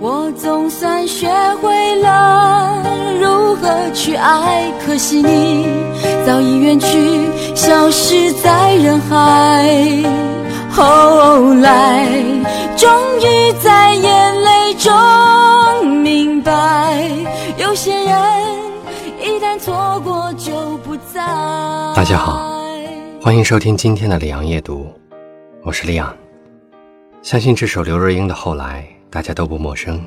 我总算学会了如何去爱。可惜你早已远去，消失在人海。后来，终于在眼泪中明白，有些人一旦错过就不再。大家好，欢迎收听今天的李阳夜读，我是李阳。相信这首刘若英的《后来》，大家都不陌生。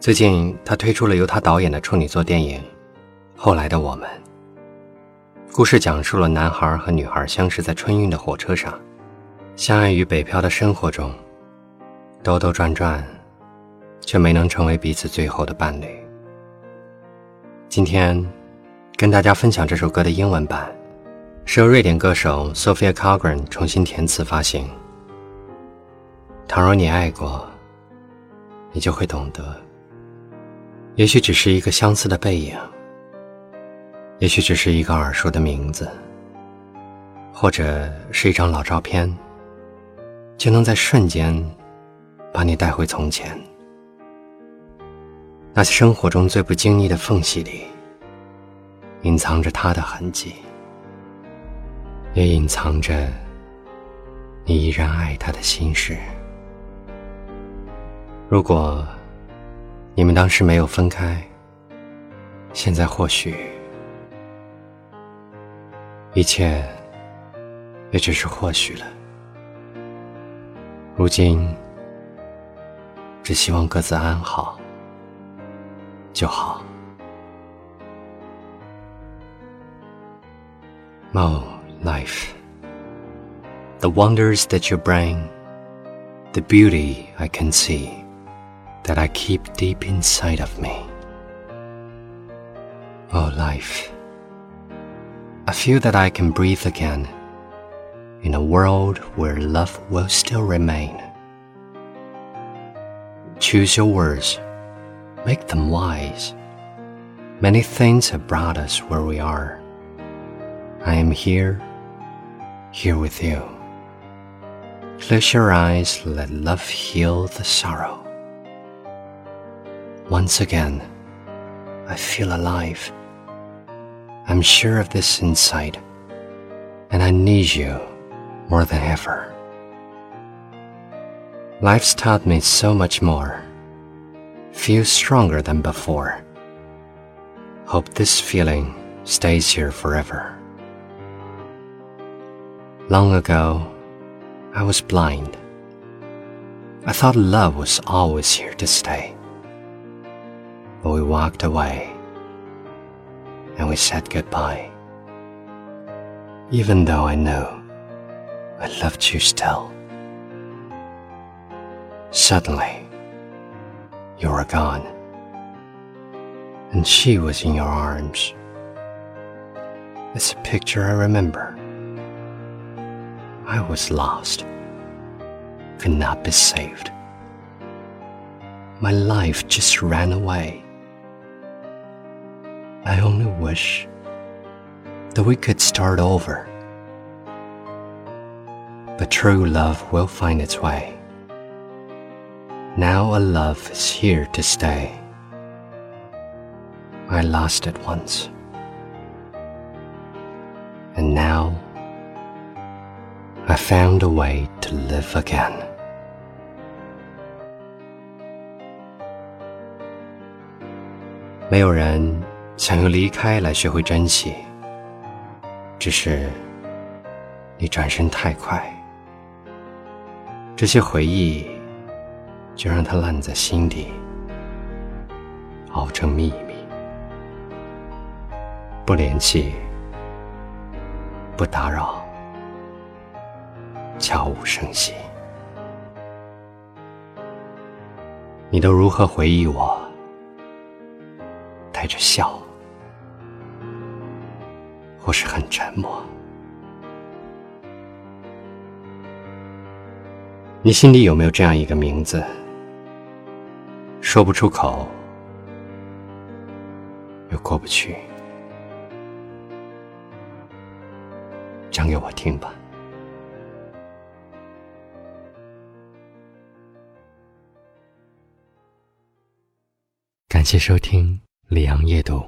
最近，他推出了由他导演的处女作电影《后来的我们》。故事讲述了男孩和女孩相识在春运的火车上，相爱于北漂的生活中，兜兜转转，却没能成为彼此最后的伴侣。今天，跟大家分享这首歌的英文版，是由瑞典歌手 Sophia Cogren 重新填词发行。倘若你爱过，你就会懂得。也许只是一个相似的背影，也许只是一个耳熟的名字，或者是一张老照片，就能在瞬间把你带回从前。那些生活中最不经意的缝隙里，隐藏着他的痕迹，也隐藏着你依然爱他的心事。如果你们当时没有分开，现在或许一切也只是或许了。如今，只希望各自安好就好。Oh life, the wonders that you bring, the beauty I can see that I keep deep inside of me. Oh, life, I feel that I can breathe again in a world where love will still remain. Choose your words, make them wise. Many things have brought us where we are. I am here, here with you. Close your eyes, let love heal the sorrow. Once again, I feel alive. I'm sure of this insight, and I need you more than ever. Life's taught me so much more. Feel stronger than before. Hope this feeling stays here forever. Long ago, I was blind. I thought love was always here to stay but we walked away and we said goodbye. Even though I know I loved you still. Suddenly, you were gone, and she was in your arms. It's a picture I remember. I was lost, could not be saved. My life just ran away. I only wish that we could start over. But true love will find its way. Now a love is here to stay. I lost it once. And now I found a way to live again. 想用离开来学会珍惜，只是你转身太快，这些回忆就让它烂在心底，熬成秘密。不联系，不打扰，悄无声息。你都如何回忆我？带着笑。或是很沉默。你心里有没有这样一个名字？说不出口，又过不去，讲给我听吧。感谢收听李阳夜读，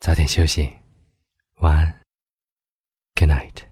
早点休息，晚安，Good night。